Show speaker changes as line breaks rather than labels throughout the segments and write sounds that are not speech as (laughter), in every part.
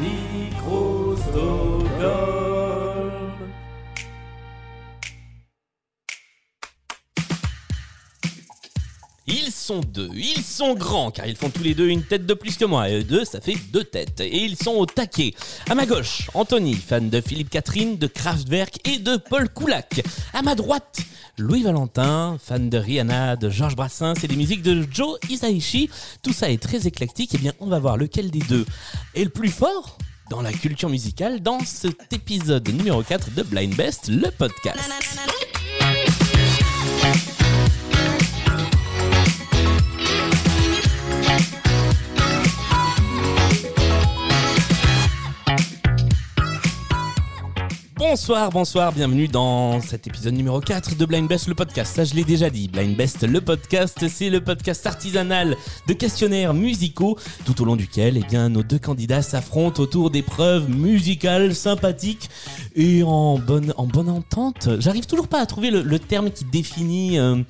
Micro-Stockholm. Sont deux, ils sont grands, car ils font tous les deux une tête de plus que moi, et eux deux, ça fait deux têtes, et ils sont au taquet. À ma gauche, Anthony, fan de Philippe Catherine, de Kraftwerk et de Paul Koulak. À ma droite, Louis Valentin, fan de Rihanna, de Georges Brassens et des musiques de Joe Hisaishi. Tout ça est très éclectique, et bien on va voir lequel des deux est le plus fort dans la culture musicale dans cet épisode numéro 4 de Blind Best, le podcast. Bonsoir, bonsoir, bienvenue dans cet épisode numéro 4 de Blind Best, le podcast. Ça, je l'ai déjà dit. Blind Best, le podcast, c'est le podcast artisanal de questionnaires musicaux, tout au long duquel, eh bien, nos deux candidats s'affrontent autour d'épreuves musicales sympathiques et en bonne, en bonne entente. J'arrive toujours pas à trouver le, le terme qui définit euh,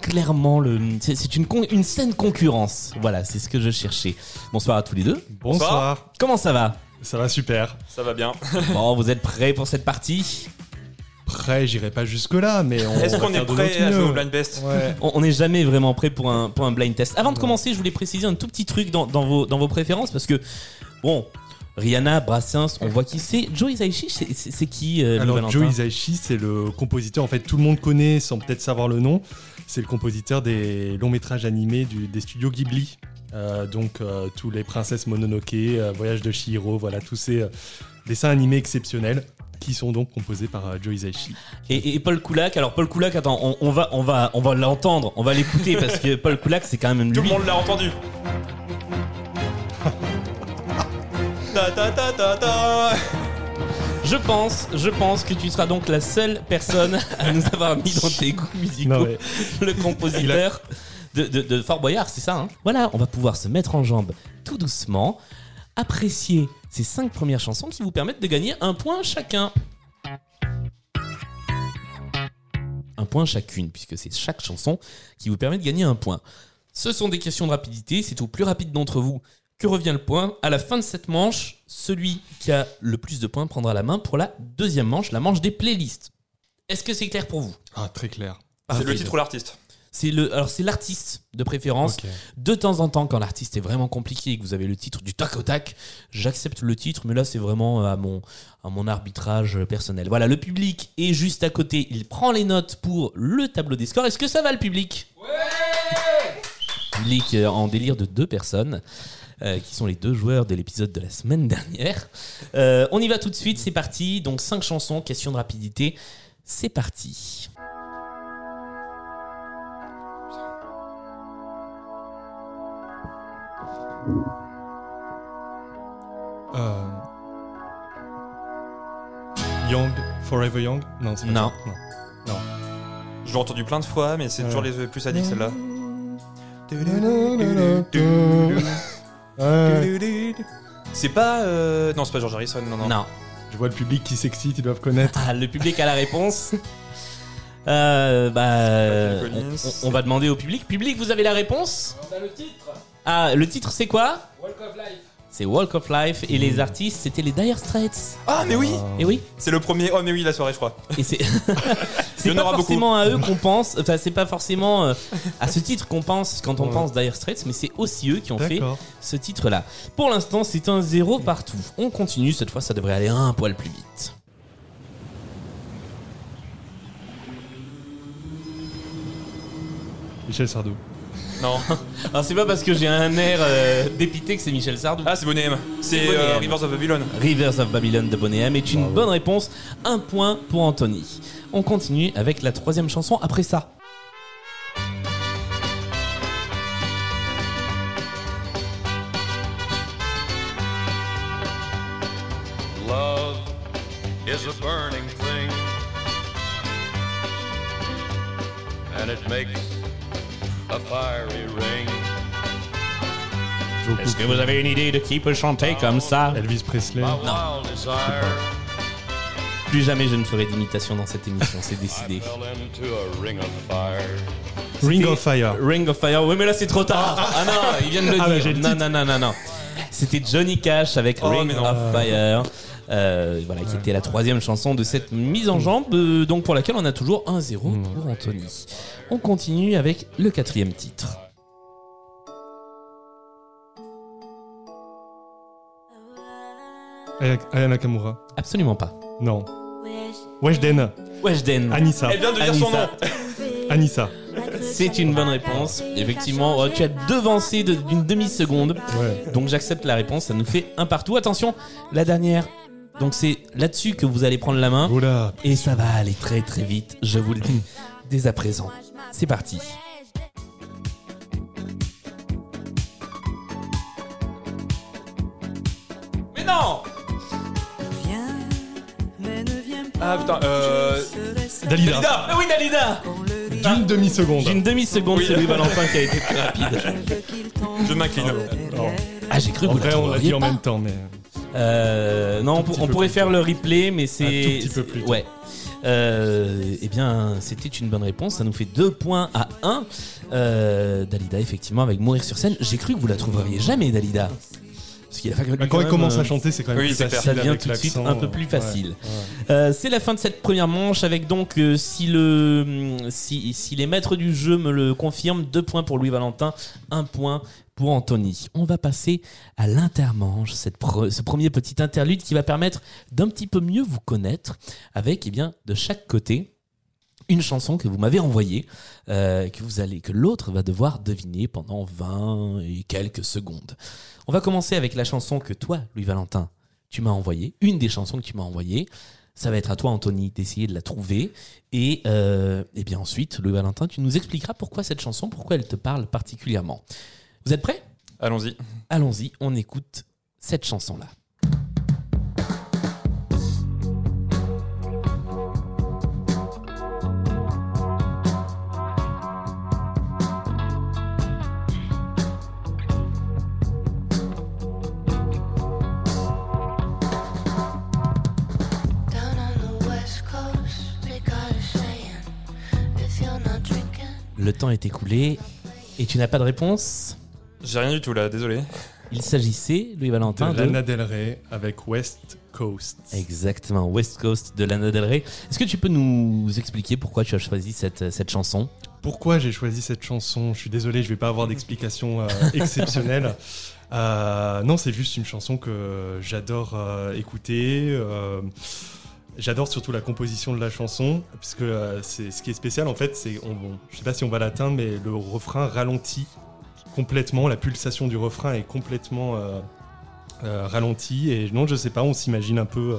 clairement le. C'est une, con- une saine concurrence. Voilà, c'est ce que je cherchais. Bonsoir à tous les deux.
Bonsoir.
Comment ça va?
Ça va super.
Ça va bien. (laughs)
Bon, vous êtes prêts pour cette partie?
Prêt, j'irai pas jusque là, mais on
Est-ce
va
qu'on
faire
est prêt à jouer au blind best
Ouais. (laughs)
On n'est jamais vraiment prêt pour un, pour un blind test. Avant de commencer, je voulais préciser un tout petit truc dans, dans, vos, dans vos préférences parce que, bon, Rihanna, Brassens, on voit qui c'est. Joe Hisaishi, c'est- qui euh,
Alors Joe Hisaishi, c'est le compositeur. En fait, tout le monde connaît sans peut-être savoir le nom. C'est le compositeur des longs métrages animés du- des studios Ghibli. Euh, donc euh, tous les princesses Mononoke, euh, Voyage de Chihiro, voilà tous ces euh, dessins animés exceptionnels qui sont donc composés par euh, Joe Hisaishi.
et, et Paul Koulak. Alors Paul Koulak, attends, on, on va, on va, on va l'entendre, on va l'écouter parce que Paul Koulak, c'est quand même
Tout
lui.
le monde l'a entendu. ta ta ta ta ta.
Je pense, je pense que tu seras donc la seule personne à nous avoir mis dans tes goûts musicaux.
Non, mais
le compositeur de, de, de Fort Boyard, c'est ça. Hein voilà, on va pouvoir se mettre en jambe tout doucement, apprécier ces cinq premières chansons qui vous permettent de gagner un point chacun. Un point chacune, puisque c'est chaque chanson qui vous permet de gagner un point. Ce sont des questions de rapidité, c'est au plus rapide d'entre vous que revient le point. À la fin de cette manche, celui qui a le plus de points prendra la main pour la deuxième manche, la manche des playlists. Est-ce que c'est clair pour vous?
Ah, très clair.
C'est le titre ou l'artiste?
C'est le, alors c'est l'artiste de préférence. De temps en temps, quand l'artiste est vraiment compliqué et que vous avez le titre du tac au tac, j'accepte le titre, mais là c'est vraiment à mon, à mon arbitrage personnel. Voilà, le public est juste à côté, il prend les notes pour le tableau des scores. Est-ce que ça va le public? Public euh, en délire de deux personnes. euh, qui sont les deux joueurs de l'épisode de la semaine dernière. Euh, on y va tout de suite, c'est parti. Donc cinq chansons, question de rapidité. C'est parti.
Euh, Young, Forever Young? Non, c'est pas
Non.
ça.
Je l'ai entendu plein de fois, mais c'est
Ouais.
toujours les plus sadiques celle-là.
Ouais. (laughs)
C'est pas. euh, Non, c'est pas George Harrison, non, non.
Non.
Je vois le public qui s'excite, ils doivent connaître.
Ah, le public a la réponse. (laughs) Euh, bah, euh, on, on va demander au public. Public, vous avez la réponse? Ah, le titre c'est quoi C'est Walk of Life et les artistes c'était les Dire Straits.
Ah, mais oui
Et oui,
C'est le premier. Oh, mais oui, la soirée, je crois.
et c'est (laughs) (laughs)
Il
c'est
y en
pas
aura beaucoup.
forcément à eux qu'on pense. Enfin, c'est pas forcément euh, à ce titre qu'on pense quand on
Ouais.
pense Dire Straits, mais c'est aussi eux qui ont fait
D'accord.
ce titre-là. Pour l'instant, c'est un zéro partout. On continue. Cette fois, ça devrait aller un poil plus vite.
Michel Sardou.
Non. (laughs)
Alors c'est pas parce que j'ai un air euh, dépité que c'est Michel Sardou.
Ah, c'est Bonnet M. C'est
Bonnet
euh,
M.
Rivers of Babylon.
Rivers of Babylon de Bonnet M est une
Bravo.
bonne réponse. Un point pour Anthony. On continue avec la troisième chanson après ça. Est-ce que vous avez une idée de qui peut chanter comme ça?
Elvis Presley.
Desire.
Plus jamais je ne ferai d'imitation dans cette émission, c'est décidé.
ring of fire.
Ring
C'était
of Fire.
Oui, mais là c'est trop tard. Ah, non, il vient de le
Ah, bah,
dire.
le
non, non, non, non, non. C'était Johnny Cash avec
Oh,
Ring
non.
of Fire. Euh, voilà, qui était la troisième chanson de cette mise en jambe, euh, donc pour laquelle on a toujours 1-0 pour Anthony. On continue avec le quatrième titre.
Aya Nakamura.
Absolument pas.
Non. Weshden.
Weshden.
Anissa.
Elle vient de dire son
Anissa.
nom.
Anissa.
C'est une bonne réponse. Effectivement, oh, tu as devancé de- d'une demi-seconde.
Ouais.
Donc j'accepte la réponse, ça nous fait un partout. Attention, la dernière. Donc c'est là-dessus que vous allez prendre la main.
Oula.
Et ça va aller très très vite, je vous le dis, dès à présent. C'est parti.
Ah putain, euh.
Dalida.
Dalida
Ah oui, Dalida
D'une demi-seconde.
D'une demi-seconde,
Oui.
c'est Louis Valentin qui a été très rapide.
Je m'incline.
Ah, j'ai cru que
En
vous
vrai, on l'a dit en même temps, mais.
Euh, non, on,
petit
on
peu
pourrait
plus
faire le replay, mais c'est.
Un tout petit peu plus tôt.
Ouais. Euh, eh bien, c'était une bonne réponse. Ça nous fait 2 points à 1. Euh, Dalida, effectivement, avec Mourir sur scène. J'ai cru que vous la trouveriez jamais, Dalida. Parce qu'il a fallu
Bah, quand
quand
il
même,
commence
euh,
à chanter, c'est quand même
Oui,
plus
c'est clair.
facile.
Ça devient tout de suite un peu
euh,
plus facile.
ouais.
Euh, c'est la fin de cette première manche avec donc euh, si le si, si les maîtres du jeu me le confirment, deux points pour Louis Valentin, un point pour Anthony. On va passer à l'intermanche, cette pre- ce premier petit interlude qui va permettre d'un petit peu mieux vous connaître avec eh bien de chaque côté une chanson que vous m'avez envoyée, euh, que vous allez, que l'autre va devoir deviner pendant 20 et quelques secondes. On va commencer avec la chanson que toi, Louis Valentin, tu m'as envoyée, une des chansons que tu m'as envoyées. Ça va être à toi, Anthony, d'essayer de la trouver. Et, euh, et bien ensuite, Louis Valentin, tu nous expliqueras pourquoi cette chanson, pourquoi elle te parle particulièrement. Vous êtes prêts?
Allons-y.
Allons-y, on écoute cette chanson-là. Le temps est écoulé et tu n'as pas de réponse
J'ai rien du tout là, désolé.
Il s'agissait, Louis Valentin,
De
de...
Lana Del Rey avec West Coast.
Exactement, West Coast de Lana Del Rey. Est-ce que tu peux nous expliquer pourquoi tu as choisi cette, cette chanson?
Pourquoi j'ai choisi cette chanson? Je suis désolé, je vais pas avoir d'explication euh, (laughs) exceptionnelle. Euh, non, c'est juste une chanson que j'adore euh, écouter. J'adore surtout la composition de la chanson, puisque euh, c'est ce qui est spécial en fait, c'est, on, bon, je sais pas si on va l'atteindre, mais le refrain ralentit complètement, la pulsation du refrain est complètement euh, euh, ralentie, et non, je sais pas, on s'imagine un peu,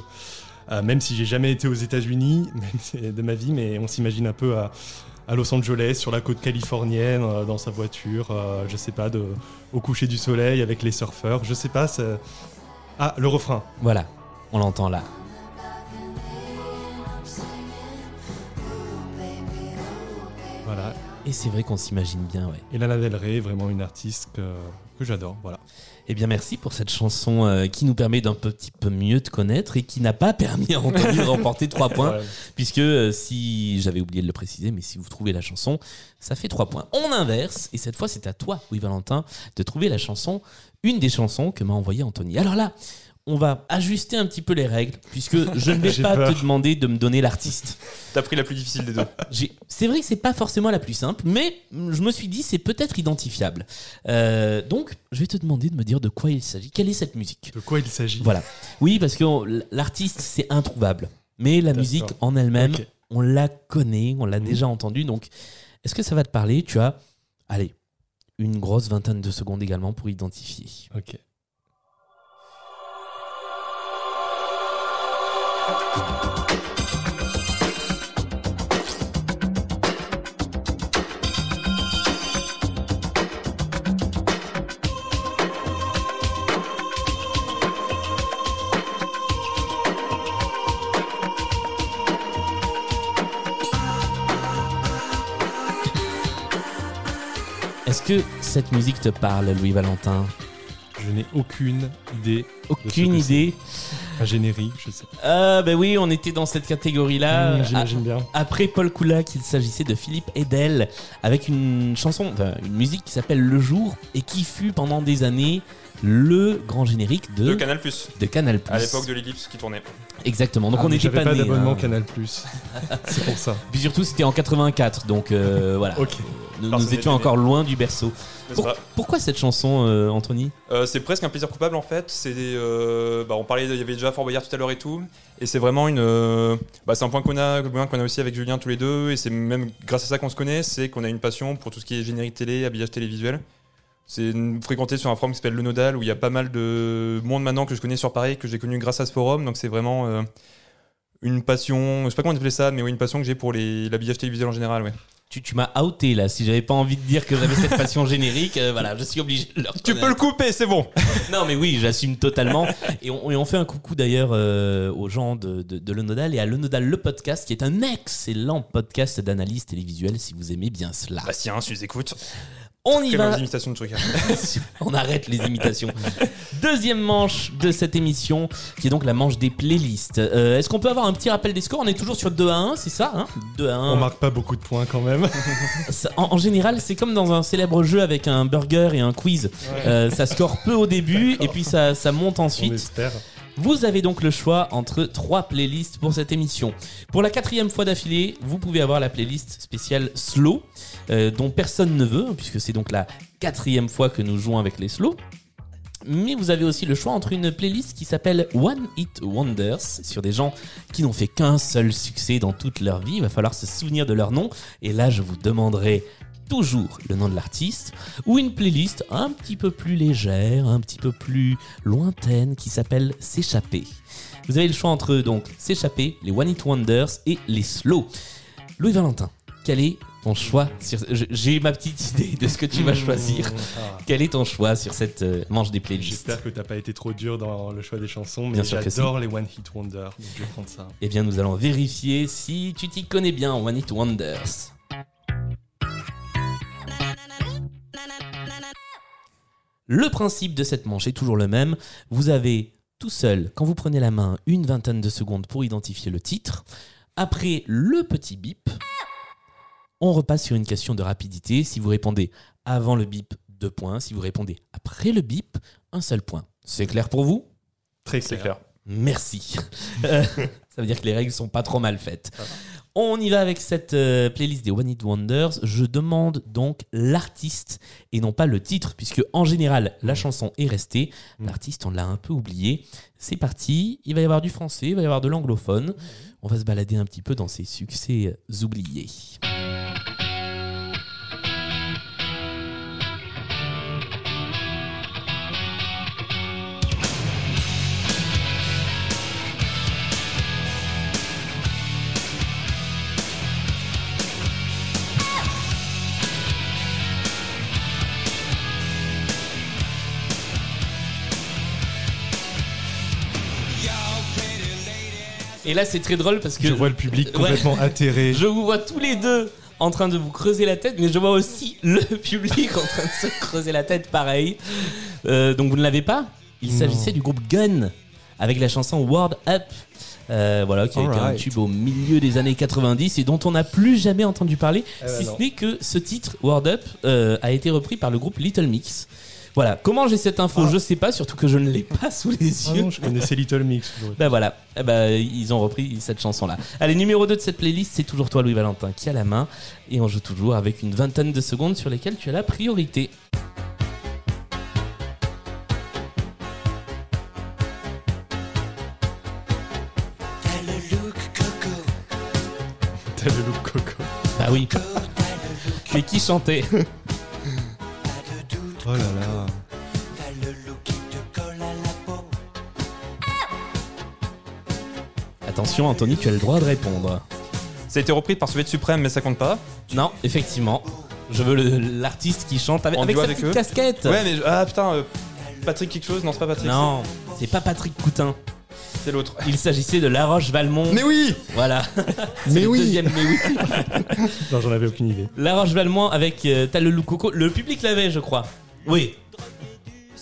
euh, même si j'ai jamais été aux États-Unis (laughs) de ma vie, mais on s'imagine un peu à, Los Angeles, sur la côte californienne, euh, dans sa voiture, je sais pas, au coucher du soleil avec les surfeurs, je sais pas. Ah, le refrain.
Voilà, on l'entend là. Et c'est vrai qu'on s'imagine bien, ouais.
Et Lana Del Rey est vraiment une artiste que, que j'adore. Voilà.
Eh bien, merci pour cette chanson euh, qui nous permet d'un petit peu mieux te connaître et qui n'a pas permis à Anthony de (laughs) remporter 3 points.
Ouais.
Puisque euh, si j'avais oublié de le préciser, mais si vous trouvez la chanson, ça fait 3 points. On inverse, et cette fois c'est à toi, oui Valentin, de trouver la chanson, une des chansons que m'a envoyé Anthony. Alors là, on va ajuster un petit peu les règles, puisque je ne (laughs) vais pas
peur.
te demander de me donner l'artiste. (laughs)
T'as pris la plus difficile des deux. (laughs)
C'est vrai que c'est pas forcément la plus simple, mais je me suis dit c'est peut-être identifiable. Euh, donc, je vais te demander de me dire de quoi il s'agit. Quelle est cette musique?
De quoi il s'agit?
Voilà. Oui, parce que l'artiste c'est introuvable, mais la musique en elle-même, on la connaît, on l'a
Mhm.
déjà entendue. Donc, est-ce que ça va te parler? Tu as, allez, une grosse vingtaine de secondes également pour identifier.
Ok.
Est-ce que cette musique te parle, Louis Valentin
Je n'ai aucune idée.
Aucune idée?
Un générique, je sais pas.
Ah, ben oui, on était dans cette catégorie-là.
Mmh, J'imagine bien.
Après Paul Koulak, il s'agissait de Philippe Edel avec une chanson, enfin, une musique qui s'appelle Le Jour et qui fut pendant des années le grand générique de,
De Canal Plus.
de Canal+.
À l'époque de l'ellipse qui tournait.
Exactement. Donc
Ah,
on n'était pas,
pas d'abonnement
hein.
Canal Plus. (laughs) C'est pour ça.
Puis surtout c'était en 84, donc euh, voilà.
Ok.
Nous, nous étions encore loin du berceau. Pour- pourquoi cette chanson, euh, Anthony?
Euh, c'est presque un plaisir coupable en fait. C'est euh, bah, on parlait, il y avait déjà Fort Boyard tout à l'heure et tout, et c'est vraiment une, bah, c'est un point qu'on a, qu'on a aussi avec Julien tous les deux, et c'est même grâce à ça qu'on se connaît, c'est qu'on a une passion pour tout ce qui est générique télé, habillage télévisuel. C'est fréquenté sur un forum qui s'appelle Le Nodal où il y a pas mal de monde maintenant que je connais sur Paris que j'ai connu grâce à ce forum, donc c'est vraiment euh, une passion, je sais pas comment on appelait ça, mais oui, une passion que j'ai pour les- l'habillage télévisuel en général, ouais.
Tu, tu m'as outé là. Si j'avais pas envie de dire que j'avais cette passion générique, euh, voilà, je suis obligé de le
Tu peux le couper, c'est bon. (laughs)
Non, mais oui, j'assume totalement. Et on, et on fait un coucou d'ailleurs euh, aux gens de, de, de Le Nodal et à Le Nodal, le podcast, qui est un excellent podcast d'analyse télévisuelle si vous aimez bien cela.
Bastien, si tu écoutes.
On y va.
de. (laughs)
On arrête les imitations. Deuxième manche de cette émission, qui est donc la manche des playlists. Euh, Est-ce qu'on peut avoir un petit rappel des scores? On est toujours sur 2 à 1, c'est ça hein? 2 à 1.
On marque pas beaucoup de points quand même. (laughs)
Ça- En, en général, c'est comme dans un célèbre jeu avec un burger et un quiz. Euh, ça score peu au début et puis ça, ça monte
On
ensuite.
espère.
Vous avez donc le choix entre trois playlists pour cette émission. Pour la quatrième fois d'affilée, vous pouvez avoir la playlist spéciale Slow, euh, dont personne ne veut, puisque c'est donc la quatrième fois que nous jouons avec les Slow. Mais vous avez aussi le choix entre une playlist qui s'appelle One Hit Wonders, sur des gens qui n'ont fait qu'un seul succès dans toute leur vie. Il va falloir se souvenir de leur nom. Et là, je vous demanderai toujours le nom de l'artiste, ou une playlist un petit peu plus légère, un petit peu plus lointaine, qui s'appelle S'échapper. Vous avez le choix entre donc S'échapper, les One Hit Wonders et les Slow. Louis Valentin, quel est ton choix sur... J'ai ma petite idée de ce que tu vas choisir.
Ah.
Quel est ton choix sur cette euh, manche des playlists?
J'espère que t'as pas été trop dur dans le choix des chansons, mais
Bien sûr que
j'adore les One Hit Wonder, donc je vais prendre ça.
Eh bien, nous allons vérifier si tu t'y connais bien, One Hit Wonders. Le principe de cette manche est toujours le même. Vous avez tout seul, quand vous prenez la main, une vingtaine de secondes pour identifier le titre. Après le petit bip, on repasse sur une question de rapidité. Si vous répondez avant le bip, deux points. Si vous répondez après le bip, un seul point. C'est clair pour vous?
Très
C'est
clair.
clair.
Merci. (laughs) Euh, ça veut dire que les règles sont pas trop mal faites. On y va avec cette euh, playlist des One Hit Wonders. Je demande donc l'artiste et non pas le titre, puisque en général la chanson est restée.
Mm.
L'artiste, on l'a un peu oublié. C'est parti. Il va y avoir du français, il va y avoir de l'anglophone. On va se balader un petit peu dans ces succès oubliés. Et là, c'est très drôle parce que
Je vois le public
Ouais.
complètement atterré.
Je vous vois tous les deux en train de vous creuser la tête, mais je vois aussi le (laughs) public en train de se creuser la tête pareil. Euh, donc vous ne l'avez pas? Il s'agissait du groupe Gun avec la chanson Word Up. euh, voilà, qui a été un tube au milieu des années 90 et dont on n'a plus jamais entendu parler,
Eh ben
si
non.
ce n'est que ce titre, Word Up, euh, a été repris par le groupe Little Mix. Voilà, comment j'ai cette info,
Ah.
je sais pas, surtout que je ne l'ai pas sous les
Ah
yeux.
non, je connaissais Little Mix.
Bah voilà, Eh ben, ils ont repris cette chanson-là. Allez, numéro 2 de cette playlist, c'est toujours toi, Louis Valentin, qui a la main. Et on joue toujours avec une vingtaine de secondes sur lesquelles tu as la priorité.
T'as le look coco.
Bah oui. Mais qui chantait?
Oh là là.
Attention, Anthony, tu as le droit de répondre.
Ça a été repris par Soviet Suprême, mais ça compte pas.
Non, effectivement. Je veux le- l'artiste qui chante avec,
En
avec
duo
sa
avec
petite
eux
casquette.
Ouais, mais ah putain, euh, Patrick quelque chose Non, c'est pas Patrick.
Non, c'est pas Patrick Coutin.
c'est- c'est l'autre.
Il s'agissait de La Roche Valmont.
Mais oui
Voilà. (laughs) C'est
Mais
le
oui.
Deuxième, mais oui.
Non, j'en avais aucune idée.
La Roche Valmont avec euh, T'as le loup coco. Le public l'avait, je crois. Oui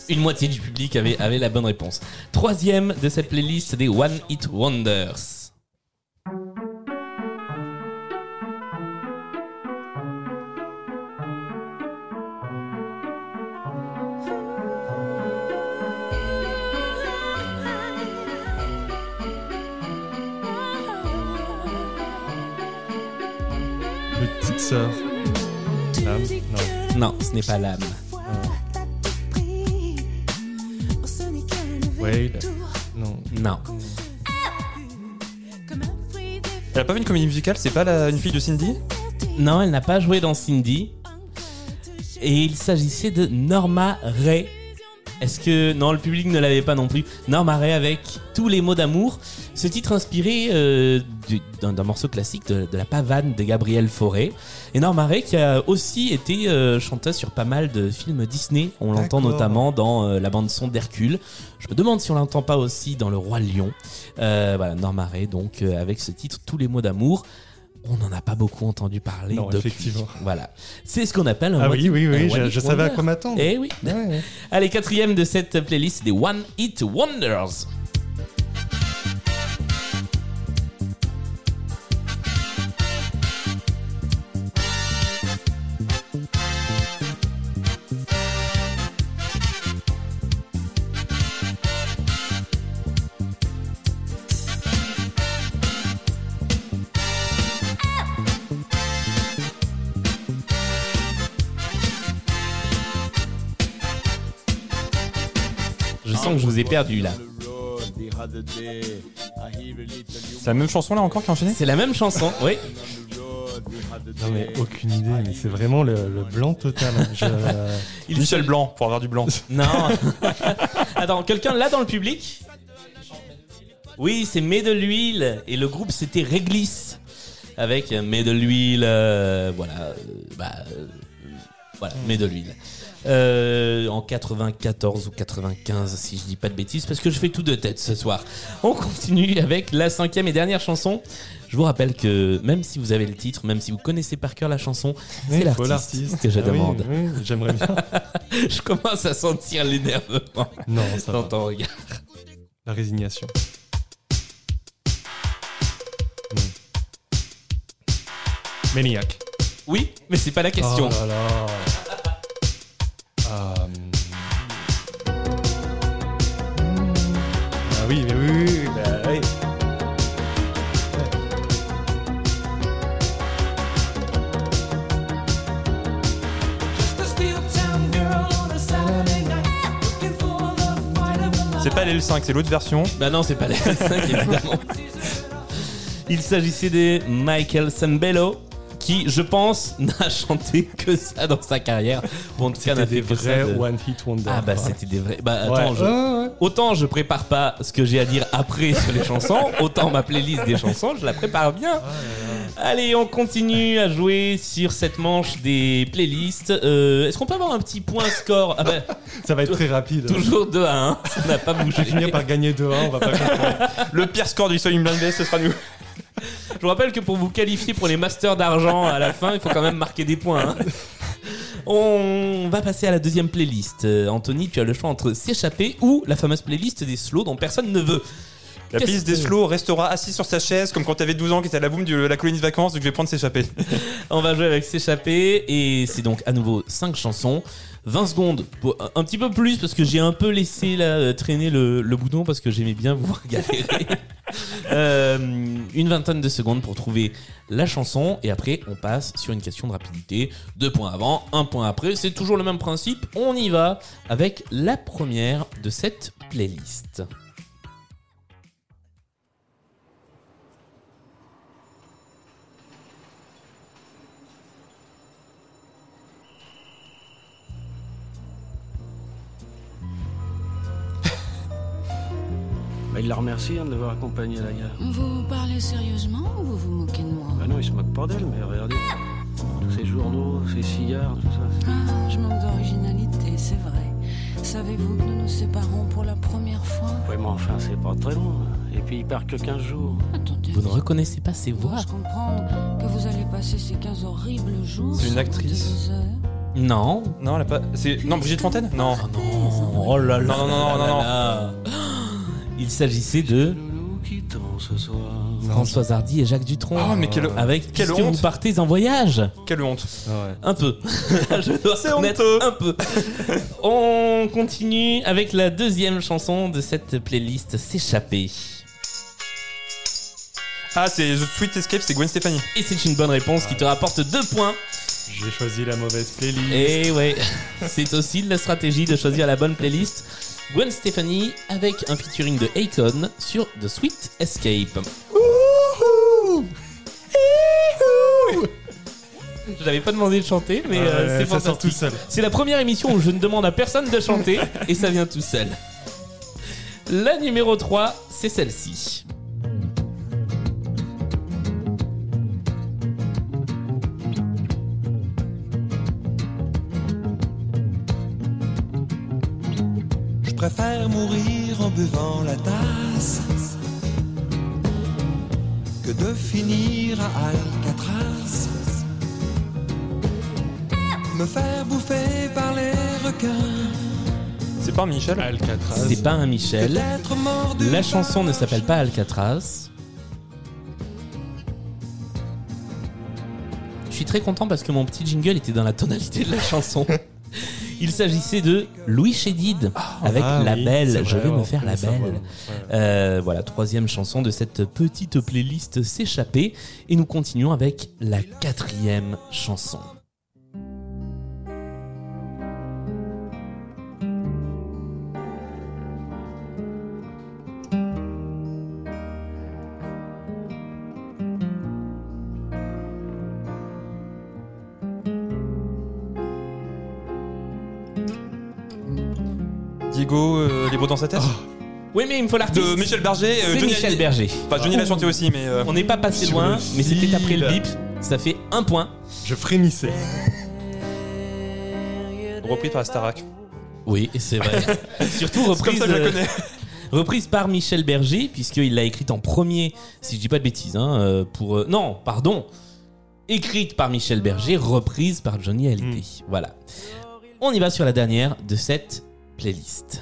une moitié du public avait, la bonne réponse. Troisième de cette playlist des One Hit Wonders.
Petite sœur. Non.
Non, ce n'est pas l'âme.
Non.
Non.
Elle a pas vu une comédie musicale C'est pas la- une fille de Cindy?
Non, elle n'a pas joué dans Cindy. Et il s'agissait de Norma Ray. Est-ce que. Non, le public ne l'avait pas non plus. Norma Ray avec tous les mots d'amour. Ce titre inspiré euh, du- d'un d'un morceau classique de, de La Pavane de Gabriel Fauré. Et Norma Ray qui a aussi été euh, chanteuse sur pas mal de films Disney. On l'entend notamment dans euh, la bande-son d'Hercule. Je me demande si on l'entend pas aussi dans Le Roi Lion. Euh, voilà, Norma Ray, donc avec ce titre Tous les mots d'amour. On n'en a pas beaucoup entendu parler
Non,
depuis.
effectivement.
Voilà. C'est ce qu'on appelle un
Ah oui, oui, oui, je, savais à quoi m'attendre.
Eh oui.
Ouais, ouais.
Allez, quatrième de cette playlist des One Hit Wonders. Perdu là.
C'est la même chanson là encore qui a enchaîné?
C'est la même chanson, oui.
Non, mais aucune idée, mais c'est vraiment le, le blanc total. Je- (laughs)
Il
Michel Blanc, pour avoir du blanc. (laughs)
Non. (laughs) Attends, quelqu'un là dans le public? Oui, c'est Mets de l'huile et le groupe c'était Réglisse avec Mets de l'huile, euh, voilà, euh, bah, euh, voilà, Mets de l'huile. Euh, en 94 ou 95 si je dis pas de bêtises parce que je fais tout de tête ce soir. On continue avec la cinquième et dernière chanson. Je vous rappelle que même si vous avez le titre, même si vous connaissez par cœur la chanson,
Oui,
c'est l'artiste que je
Ah
demande.
oui, J'aimerais bien. (laughs)
Je commence à sentir l'énervement
Non, ça
dans
va.
ton regard.
La résignation. Non. Maniac.
Oui, mais c'est pas la question.
Oh là là.
C'est pas l'L5, c'est l'autre version.
Bah non, c'est pas la (laughs) 5 évidemment. Il s'agissait de Michael Sambello qui, je pense, (laughs) n'a chanté que ça dans sa carrière. Ou en tout cas, n'a
C'était des
ça
vrais
de-
One Hit Wonder.
Ah bah c'était des vrais. Bah
Ouais.
attends, je-
ouais.
autant je prépare pas ce que j'ai à dire après sur les chansons, autant ma playlist des chansons, je la prépare bien. Allez, on continue à jouer sur cette manche des playlists. Euh, Est-ce qu'on peut avoir un petit point score Ah bah, (laughs)
Ça va être très rapide.
toujours 2 à 1, ça n'a pas
Je vais
bougé.
finir par gagner 2-1, on va pas (laughs) comprendre.
Le pire score du Soul Blind ce sera nous.
Je vous rappelle que pour vous qualifier pour les masters d'argent à la fin, il faut quand même marquer des points. hein. On va passer à la deuxième playlist. Euh, Anthony, tu as le choix entre s'échapper ou la fameuse playlist des slows dont personne ne veut.
La playlist des slow restera assis sur sa chaise comme quand t'avais 12 ans qui était à la boum de la colonie de vacances donc je vais prendre s'échapper. (laughs)
On va jouer avec s'échapper et c'est donc à nouveau 5 chansons. 20 secondes, pour- un petit peu plus parce que j'ai un peu laissé là, euh, traîner le, le bouton parce que j'aimais bien vous (laughs) voir galérer. Euh, une vingtaine de secondes pour trouver la chanson et après on passe sur une question de rapidité. Deux points avant, un point après, c'est toujours le même principe. On y va avec la première de cette playlist.
Bah, il la remercie hein, de l'avoir accompagné à la gare.
Vous parlez sérieusement ou vous vous moquez de moi?
Bah non, il se moque pas d'elle, mais regardez. Tous ces journaux, ces cigares, tout ça.
Ah, je manque d'originalité, c'est vrai. Savez-vous que nous nous séparons pour la première fois?
Ouais, mais enfin, c'est pas très long. Et puis il part que 15 jours.
Attendez.
Vous ne reconnaissez pas ces voix?
Dois-je comprendre que vous allez passer ces 15 horribles jours
C'est une
sur
actrice.
vos heures
Non.
Non, elle a pas. C'est non Brigitte Fontaine? Non.
Oh non. Oh là là.
Non, non, non,
là
non,
là. Il s'agissait de
Nous nous quittons ce soir.
Françoise Hardy et Jacques Dutronc.
Oh, mais quelle-
Avec
quelle honte.
vous partez en voyage.
Quelle honte.
Ah ouais.
Un peu. (laughs) Je dois
C'est honteux.
un peu. On continue avec la deuxième chanson de cette playlist, S'échapper.
Ah, c'est The Sweet Escape, c'est Gwen Stefani.
Et c'est une bonne réponse qui te rapporte deux points.
J'ai choisi la mauvaise playlist.
Et ouais, (laughs) c'est aussi la stratégie de choisir la bonne playlist. Gwen Stefani avec un featuring de Akon sur The Sweet Escape. Je n'avais pas demandé de chanter, mais euh, c'est
ça sort tout seul.
C'est la première émission où je ne demande à personne de chanter (laughs) et ça vient tout seul. La numéro 3, c'est celle-ci.
Préfère mourir en buvant la tasse que de finir à Alcatraz. Me faire bouffer par les requins.
C'est pas un Michel
Alcatraz.
C'est pas un Michel. La chanson ne s'appelle pas Alcatraz. Je suis très content parce que mon petit jingle était dans la tonalité de la chanson. (laughs) Il s'agissait de Louis Chédid avec
Ah
La
oui,
Belle. Je vais me faire la belle. Euh, voilà, troisième chanson de cette petite playlist s'échapper. Et nous continuons avec la quatrième chanson.
Sa tête
Oui, mais il me faut l'artiste.
De Michel Berger. euh,
C'est
Johnny
Michel Berger.
Enfin, Johnny l'a chanté aussi, mais. euh,
On n'est pas passé loin, mais c'était après le bip. Ça fait un point.
Je frémissais.
repris par Starac.
Oui, c'est vrai. (laughs) Surtout
C'est comme
reprise,
ça que je la
euh,
connais.
reprise par Michel Berger, puisqu'il l'a écrite en premier, si je dis pas de bêtises, hein, euh, pour... euh, non, pardon. Écrite par Michel Berger, reprise par Johnny Hallyday. Voilà. On y va sur la dernière de cette playlist.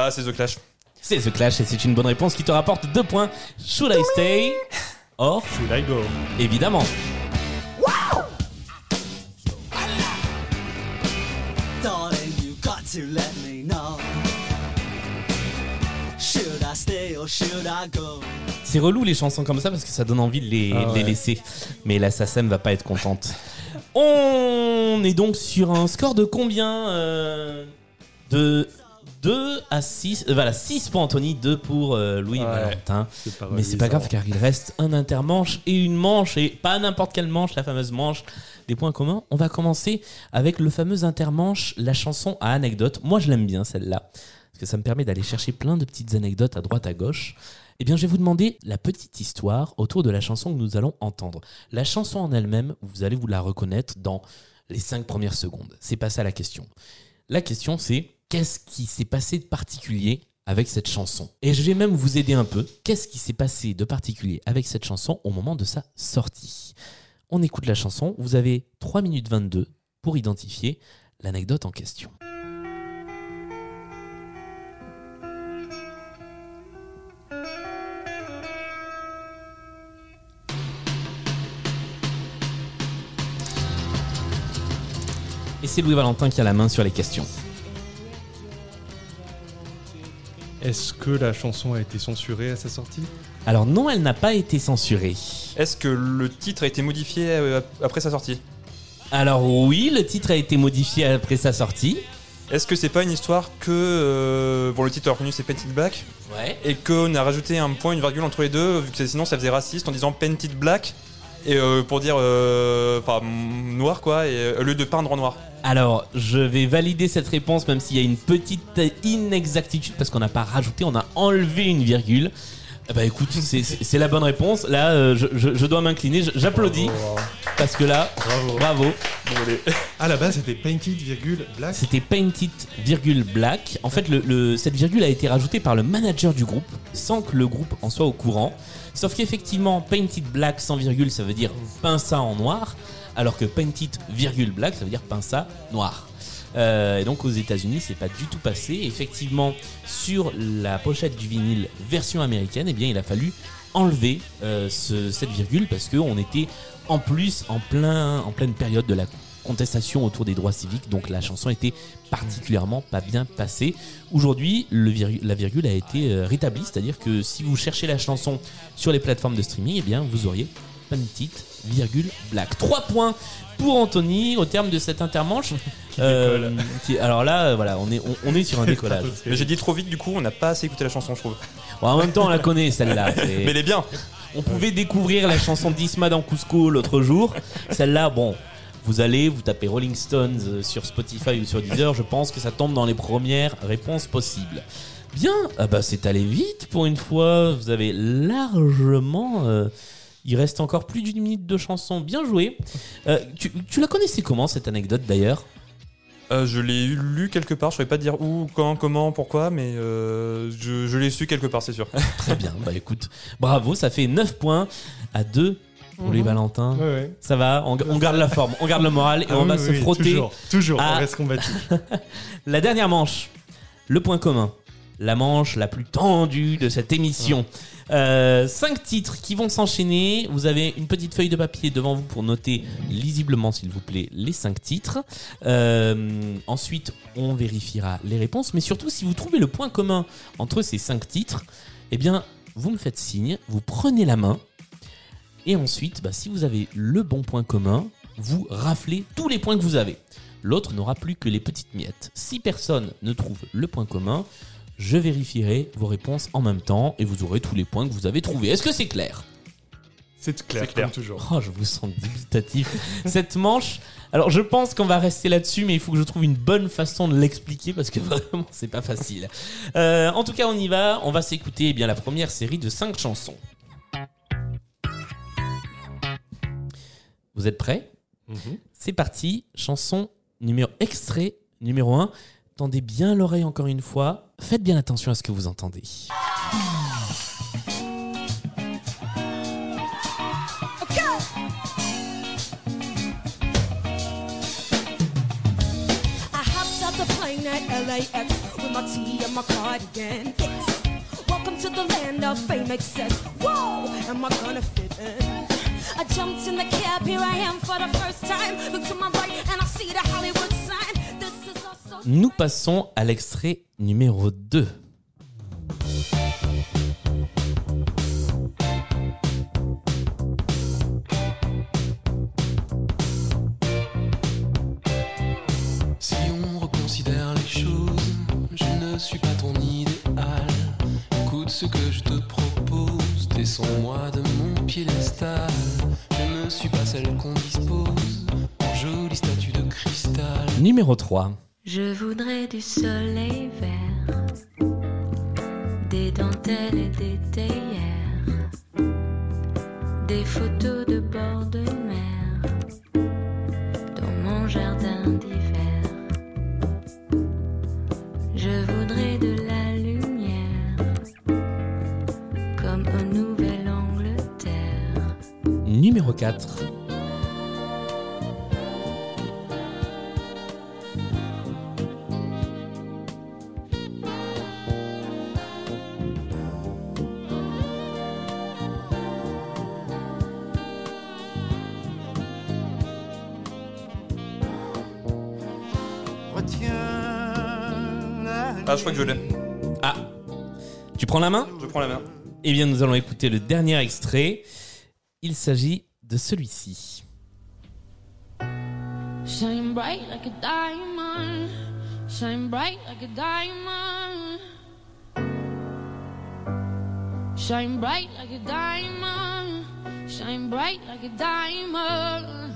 Ah, c'est The Clash.
C'est The Clash et c'est une bonne réponse qui te rapporte deux points. Should I stay Or,
Should I go?
Évidemment.
Darling, you got to let me know. Should I stay or should I go?
C'est relou les chansons comme ça parce que ça donne envie de les,
Ah
de les
ouais.
laisser. Mais la SACEM va pas être contente. On est donc sur un score de combien euh, De 2 à 6. euh, voilà, 6 pour Anthony, 2 pour euh, Louis. Valentin. Mais c'est pas grave car il reste un intermanche et une manche et pas n'importe quelle manche, la fameuse manche des points communs. On va commencer avec le fameux intermanche, la chanson à anecdote. Moi je l'aime bien celle-là parce que ça me permet d'aller chercher plein de petites anecdotes à droite à gauche. Eh bien, je vais vous demander la petite histoire autour de la chanson que nous allons entendre. La chanson en elle-même, vous allez vous la reconnaître dans les 5 premières secondes. C'est pas ça la question. La question c'est qu'est-ce qui s'est passé de particulier avec cette chanson? Et je vais même vous aider un peu. Qu'est-ce qui s'est passé de particulier avec cette chanson au moment de sa sortie? On écoute la chanson, vous avez 3 minutes 22 pour identifier l'anecdote en question. Et c'est Louis Valentin qui a la main sur les questions.
Est-ce que la chanson a été censurée à sa sortie?
Alors non, elle n'a pas été censurée.
Est-ce que le titre a été modifié euh, après sa sortie?
Alors oui, le titre a été modifié après sa sortie.
Est-ce que c'est pas une histoire que. euh, bon, le titre reconnu c'est Painted Black
Ouais.
et qu'on a rajouté un point, une virgule entre les deux, vu que sinon ça faisait raciste en disant Painted Black et euh, pour dire. euh, Enfin, noir quoi, et, au lieu de peindre en noir.
Alors, je vais valider cette réponse, même s'il y a une petite inexactitude, parce qu'on n'a pas rajouté, on a enlevé une virgule. Eh Bah écoute, (laughs) c'est- la bonne réponse. Là, euh, je, je- je dois m'incliner. J'applaudis, parce que là,
Bravo.
bravo. (laughs)
À la base, c'était Painted, virgule, Black.
C'était Painted, virgule, black. En fait, le, le- cette virgule a été rajoutée par le manager du groupe, sans que le groupe en soit au courant. Sauf qu'effectivement, Painted Black sans virgule, ça veut dire peint ça en noir, alors que Painted, virgule, black, ça veut dire peint ça noir. Euh, et donc aux États-Unis, c'est pas du tout passé. Effectivement, sur la pochette du vinyle version américaine, eh bien, il a fallu enlever euh, ce- cette virgule parce qu'on était en plus en, plein, en pleine période de la contestation autour des droits civiques, donc la chanson était particulièrement pas bien passée. Aujourd'hui, la virgule a été euh, rétablie, c'est-à-dire que si vous cherchez la chanson sur les plateformes de streaming, eh bien vous auriez Pantit, virgule, black. 3 points pour Anthony au terme de cette intermanche. (laughs) Euh, qui- alors là, euh, voilà, on est, on, on est sur un (laughs) décollage.
Mais j'ai dit trop vite, du coup, on n'a pas assez écouté la chanson, je trouve.
Bon, en même temps, on la connaît celle-là. (laughs)
Mais elle est bien.
On pouvait découvrir la chanson d'Isma dans Cusco l'autre jour. Celle-là, bon, vous allez, vous tapez Rolling Stones euh, sur Spotify ou sur Deezer, je pense que ça tombe dans les premières réponses possibles. Bien, ah bah c'est allé vite pour une fois. Vous avez largement. euh, il reste encore plus d'une minute de chanson. Bien joué. Euh, tu, tu la connaissais comment cette anecdote d'ailleurs?
Euh, je l'ai lu quelque part, je ne saurais pas dire où, quand, comment, pourquoi, mais euh, je, je l'ai su quelque part, c'est sûr. (laughs)
Très bien. Bah écoute, bravo, ça fait 9 points à 2 pour les
Mhm.
Valentins.
Ouais, ouais.
Ça va, on, on garde la forme, on garde le moral et
Ah
on
oui,
va
oui,
se frotter.
Toujours, toujours,
à-
on reste combatif. (laughs)
La dernière manche, le point commun. La manche la plus tendue de cette émission. Euh, cinq titres qui vont s'enchaîner. Vous avez une petite feuille de papier devant vous pour noter lisiblement, s'il vous plaît, les cinq titres. Euh, ensuite, on vérifiera les réponses. Mais surtout, si vous trouvez le point commun entre ces cinq titres, eh bien, vous me faites signe, vous prenez la main. Et ensuite, bah, si vous avez le bon point commun, vous raflez tous les points que vous avez. L'autre n'aura plus que les petites miettes. Si personne ne trouve le point commun, je vérifierai vos réponses en même temps et vous aurez tous les points que vous avez trouvés. Est-ce que c'est clair?
C'est clair,
C'est clair.
comme toujours.
Oh, je vous sens dubitatif. (laughs) Cette manche, alors je pense qu'on va rester là-dessus, mais il faut que je trouve une bonne façon de l'expliquer parce que (laughs) vraiment, c'est pas facile. Euh, en tout cas, on y va. On va s'écouter eh bien la première série de 5 chansons. Vous êtes prêts?
Mhm.
C'est parti, chanson numéro extrait numéro 1. Tendez bien l'oreille encore une fois. Faites bien attention à ce que vous entendez.
LAX with my tea and my cardigan. Yes. Welcome to the land of fame excess. Whoa, am I gonna fit in? I jumped in the cab, here I am for the first time. Look to my right and I see the Hollywood
Nous passons à l'extrait numéro 2.
Si on reconsidère les choses, je ne suis pas ton idéal. Écoute ce que je te propose, descends-moi de mon piédestal. Je ne suis pas celle qu'on dispose jolie statue de cristal.
Numéro 3.
Je voudrais du soleil vert, des dentelles et des théières, des photos de bord de mer, dans mon jardin d'hiver. Je voudrais de la lumière, comme au Nouvelle-Angleterre.
Numéro 4.
Crois que je l'ai.
Ah, tu prends la main
Je prends la main.
Eh bien, nous allons écouter le dernier extrait. Il s'agit de celui-ci.
Shine bright like a diamond. Shine bright like a diamond. Shine bright like a diamond. Shine bright like a diamond.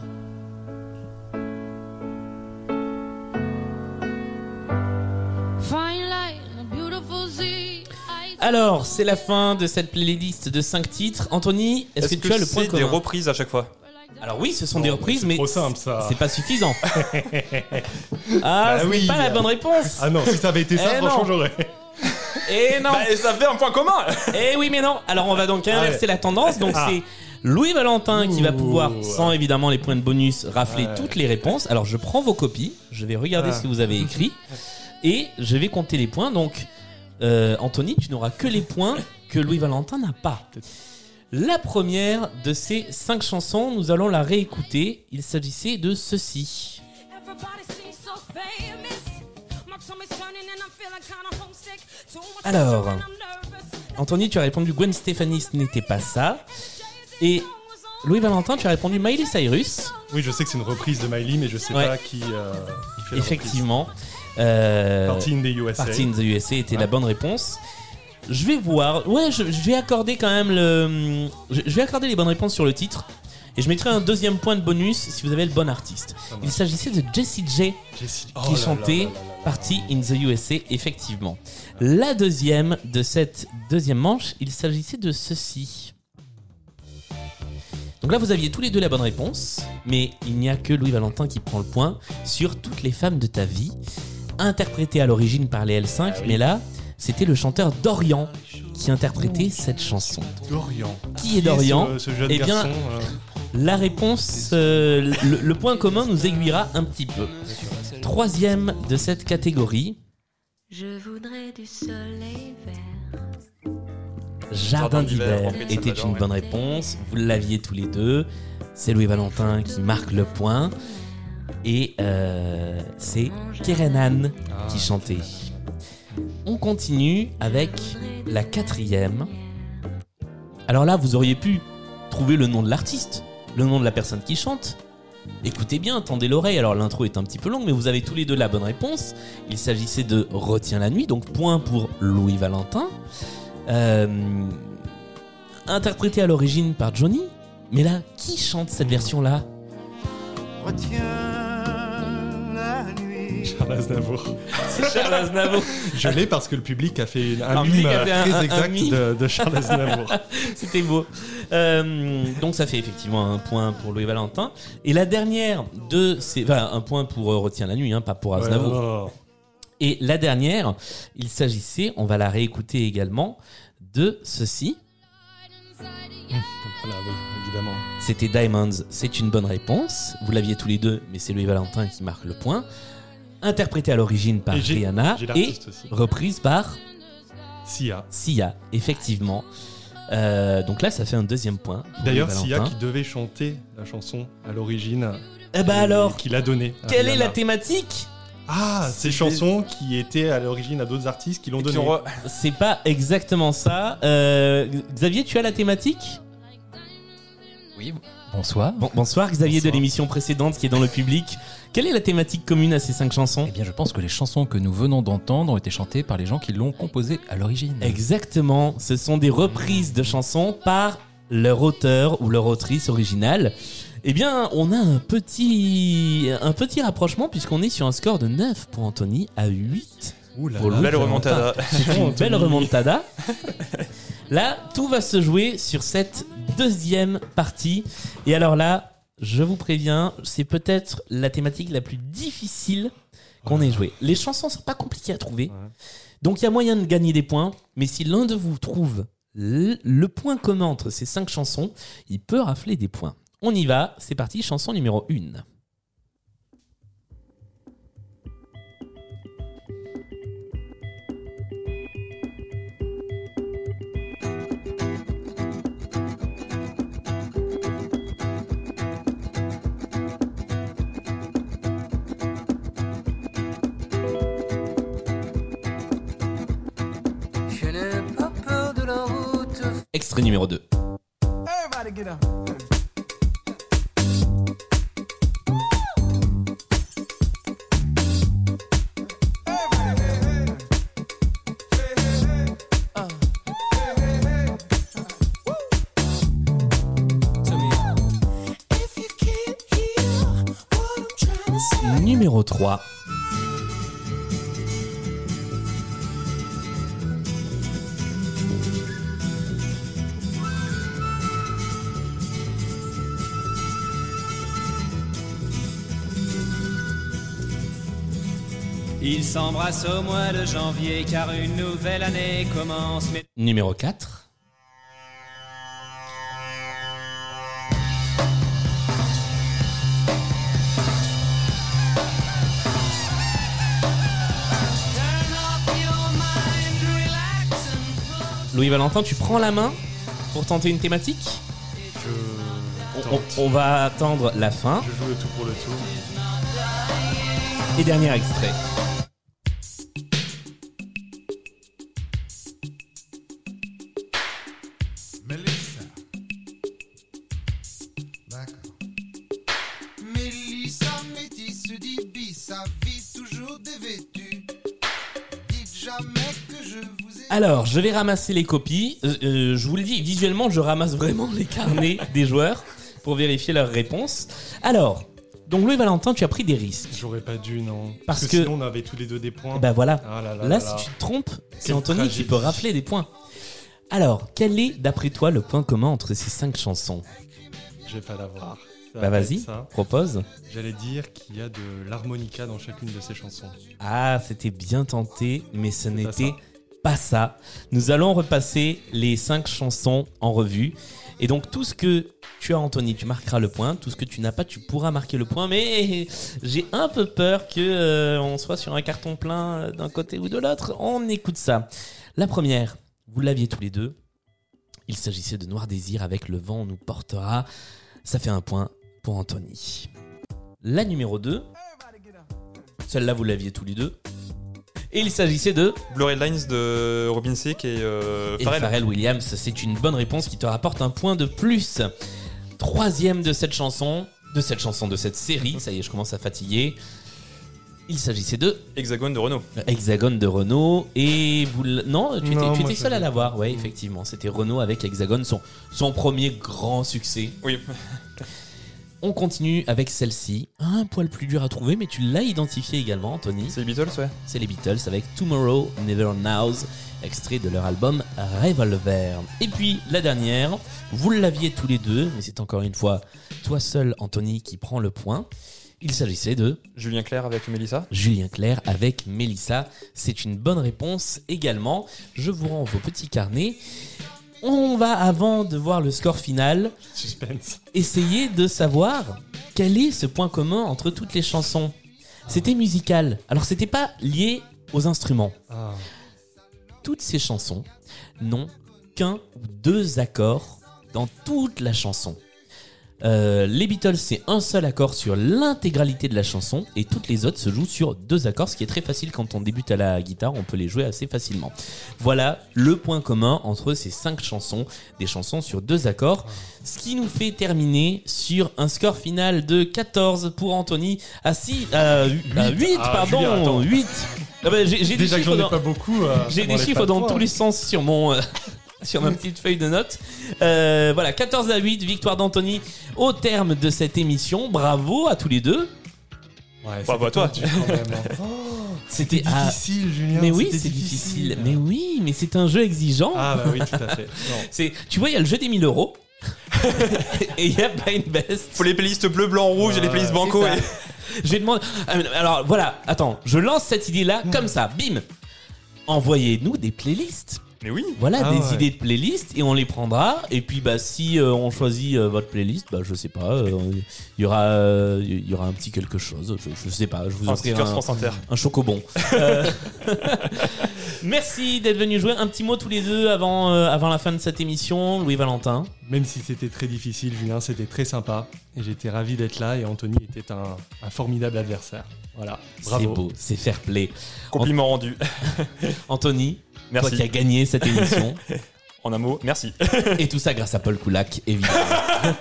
Alors, c'est la fin de cette playlist de 5 titres. Anthony, est-ce que, tu as le point
c'est des
commun
reprises à chaque fois
Alors oui, ce sont des reprises, mais
trop simple, ça.
c'est pas suffisant. (laughs) ah,
Bah
ce n'est
oui.
pas la bonne réponse.
Ah non, si ça avait été ça,
Eh
franchement,
non.
j'aurais.
Et non.
Bah, et ça fait un point commun (laughs)
Eh oui, mais non. Alors, on va donc inverser
Ouais.
la tendance. Donc,
Ah.
c'est Louis Valentin qui va
Ouh.
pouvoir, sans évidemment les points de bonus, rafler toutes les réponses. Alors, je prends vos copies. Je vais regarder
Ah.
ce que vous avez écrit. Et je vais compter les points. Donc, euh, Anthony, tu n'auras que les points que Louis Valentin n'a pas. La première de ces cinq chansons, nous allons la réécouter. Il s'agissait de ceci. Alors. Anthony, tu as répondu Gwen Stefani, ce n'était pas ça. Et Louis Valentin, tu as répondu Miley Cyrus.
Oui, je sais que c'est une reprise de Miley, mais je sais
Ouais.
pas qui, euh, qui fait la
Effectivement. Euh.
Party in the USA.
Party in the USA était la bonne réponse. Je vais voir. Ouais, je, je vais accorder quand même le. Je, je vais accorder les bonnes réponses sur le titre. Et je mettrai un deuxième point de bonus si vous avez le bon artiste. Il s'agissait de Jessie J
Jessie-
qui
Oh là
chantait. Party in the USA, effectivement. La deuxième de cette deuxième manche, il s'agissait de ceci. Donc là, vous aviez tous les deux la bonne réponse, mais il n'y a que Louis Valentin qui prend le point sur toutes les femmes de ta vie, interprétée à l'origine par les L5,
Ah oui.
mais là, c'était le chanteur Dorian qui interprétait cette chanson.
Dorian.
Qui est Dorian
ce, ce jeune
Eh bien,
garçon euh,
La réponse, euh, le, le point commun nous aiguillera un petit peu. Troisième de cette catégorie,
Je voudrais du soleil vert.
Jardin
d'hiver,
était une bonne réponse. Vous l'aviez tous les deux. C'est Louis Valentin qui marque le point. Et euh, c'est Kerenan qui chantait. On continue avec la quatrième. Alors là, vous auriez pu trouver le nom de l'artiste, le nom de la personne qui chante. Écoutez bien, tendez l'oreille. Alors l'intro est un petit peu longue, mais vous avez tous les deux la bonne réponse. Il s'agissait de Retiens la nuit, donc point pour Louis Valentin. Euh, interprété à l'origine par Johnny. Mais là, qui chante cette version-là?
Charles Aznavour.
C'est Charles Aznavour.
Je l'ai parce que le public a fait un
Alors,
mime
fait un-
très
un- un
exact
mime.
de, de Charles Aznavour. (laughs)
C'était beau. Euh, donc ça fait effectivement un point pour Louis Valentin. Et la dernière de ces... Enfin, un point pour euh, Retiens la nuit, hein, pas pour Aznavour.
Oh.
Et la dernière, il s'agissait, on va la réécouter également, de ceci.
Voilà, oui, évidemment.
C'était Diamonds, c'est une bonne réponse. Vous l'aviez tous les deux, mais c'est Louis Valentin qui marque le point. Interprété à l'origine par
Et
Rihanna et reprise par
Sia.
Sia, effectivement. Euh, donc là, ça fait un deuxième point.
D'ailleurs, Sia qui devait chanter la chanson à l'origine.
Eh ben alors,
Qui l'a donnée. à
quelle est la thématique?
Ah, ces chansons qui étaient à l'origine à d'autres artistes qui l'ont donné.
re-
C'est pas exactement ça. Euh, Xavier, tu as la thématique?
Oui, bonsoir.
Bon, bonsoir Xavier
Bonsoir.
de l'émission précédente qui est dans le public. Quelle est la thématique commune à ces cinq chansons
Eh bien, je pense que les chansons que nous venons d'entendre ont été chantées par les gens qui l'ont composées à l'origine.
Exactement, ce sont des reprises de chansons par leur auteur ou leur autrice originale. Eh bien, on a un petit, un petit rapprochement puisqu'on est sur un score de 9 pour Anthony à 8
Ouh là
pour
là.
Belle remontada. (laughs)
Une belle remontada. Là, tout va se jouer sur cette deuxième partie. Et alors là, je vous préviens, c'est peut-être la thématique la plus difficile qu'on ait jouée. Les chansons sont pas compliquées à trouver. Donc il y a moyen de gagner des points. Mais si l'un de vous trouve le, le point commun entre ces cinq chansons, il peut rafler des points. On y va, c'est parti, chanson numéro 1. Extrait numéro 2.
Everybody get up.
Numéro 3.
Ils s'embrassent au mois de janvier car une nouvelle année commence. Mais
Numéro 4. Louis Valentin, tu prends la main pour tenter une thématique?
Je
on, on va attendre la fin.
Je joue le tout pour le tout.
Et dernier extrait. Alors, je vais ramasser les copies. Euh, euh, je vous le dis, visuellement, je ramasse vraiment les carnets (laughs) des joueurs pour vérifier leurs réponses. Alors, donc Louis Valentin, tu as pris des risques.
J'aurais pas dû, non.
Parce
Parce,
que-
que, sinon, on avait tous les deux des points.
Bah voilà.
Ah là là
Là,
là
si tu te trompes, c'est Anthony qui peut rafler des points. Alors, quel est, d'après toi, le point commun entre ces cinq chansons?
Je vais pas l'avoir. Ça
Bah
va
vas-y, propose.
J'allais dire qu'il y a de l'harmonica dans chacune de ces chansons.
Ah, c'était bien tenté, mais ce n'était. Pas ça. Nous allons repasser les cinq chansons en revue. Et donc, tout ce que tu as, Anthony, tu marqueras le point. Tout ce que tu n'as pas, tu pourras marquer le point. Mais j'ai un peu peur que euh, on soit sur un carton plein euh, d'un côté ou de l'autre. On écoute ça. La première, vous l'aviez tous les deux. Il s'agissait de Noir Désir avec Le vent nous portera. Ça fait un point pour Anthony. La numéro 2, celle-là vous l'aviez tous les deux. Et il s'agissait de
Blue Red Lines de Robin Thicke et, euh,
et
Pharrell.
Pharrell Williams. C'est une bonne réponse qui te rapporte un point de plus. Troisième de cette chanson, de cette chanson, de cette série. Ça y est, je commence à fatiguer. Il s'agissait de
Hexagone de Renault.
Hexagone de Renault et vous l- non tu étais,
Non,
tu
moi,
étais seul à l'avoir ouais effectivement c'était Renault avec Hexagone son son premier grand succès
Oui.
On continue avec celle-ci un poil plus dur à trouver mais tu l'as identifié également Anthony
C'est les Beatles, ouais.
c'est les Beatles avec Tomorrow Never Knows, extrait de leur album Revolver. Et puis la dernière, vous l'aviez tous les deux, mais c'est encore une fois toi seul, Anthony, qui prend le point. Il s'agissait de
Julien Clerc avec Mélissa.
Julien Clerc avec Mélissa. C'est une bonne réponse également. Je vous rends vos petits carnets. On va, avant de voir le score final,
Suspense.
essayer de savoir quel est ce point commun entre toutes les chansons. C'était musical. Alors c'était pas lié aux instruments.
Ah.
Toutes ces chansons n'ont qu'un ou deux accords dans toute la chanson. Euh, les Beatles, c'est un seul accord sur l'intégralité de la chanson et toutes les autres se jouent sur deux accords, ce qui est très facile quand on débute à la guitare, on peut les jouer assez facilement. Voilà le point commun entre ces cinq chansons, des chansons sur deux accords, ce qui nous fait terminer sur un score final de 14 pour Anthony à 6, à 8,
Ah,
pardon,
Julien, attends.
8. Ah bah, j'ai j'ai des
Déjà
chiffres dans-
pas beaucoup. euh,
j'ai des chiffres dans tous les sens sur mon euh, (laughs) sur ma petite feuille de notes. Euh, voilà, 14 à 8, victoire d'Anthony au terme de cette émission. Bravo à tous les deux.
Ouais,
Bravo à toi.
c'était hein. (laughs) Oh,
C'était ah,
difficile, Julien.
mais oui,
c'était
c'est difficile. Mais oui, mais c'est un jeu exigeant.
Ah bah oui, tout à fait. (laughs)
C'est, tu vois, il y a le jeu des 1000 euros. et il y a Blind Best.
Faut les playlists bleu, blanc, rouge et les playlists banco. Et-
J'ai demandé. Ah, Alors voilà, attends, je lance cette idée-là comme ça, bim. Envoyez-nous des playlists.
Mais oui.
Voilà
Ah
des
ouais.
idées de playlists et on les prendra. Et puis bah si euh, on choisit euh, votre playlist, bah je sais pas, euh, il y aura euh, il y aura un petit quelque chose. Je, je sais pas, je vous
Un
offrirai un,
France Inter.
un chocobon. Euh, (laughs) Merci d'être venu jouer. Un petit mot tous les deux avant euh, avant la fin de cette émission, Louis Valentin.
Même si c'était très difficile, Julien, c'était très sympa. Et j'étais ravi d'être là. Et Anthony était un, un formidable adversaire. Voilà.
C'est
Bravo.
beau, c'est fair play.
Compliment rendu. (laughs)
Anthony,
Merci.
toi qui as gagné cette émission. (laughs)
En un mot, merci.
Et tout ça grâce à Paul Koulak, évidemment. (laughs)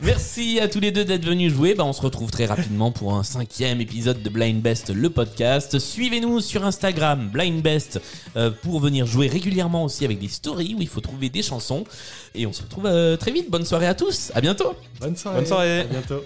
Merci à tous les deux d'être venus jouer. Bah, on se retrouve très rapidement pour un cinquième épisode de Blind Best, le podcast. Suivez-nous sur Instagram, Blind Best, euh, pour venir jouer régulièrement aussi avec des stories où il faut trouver des chansons. Et on se retrouve euh, très vite. Bonne soirée à tous. À bientôt.
Bonne soirée.
Bonne soirée.
À bientôt.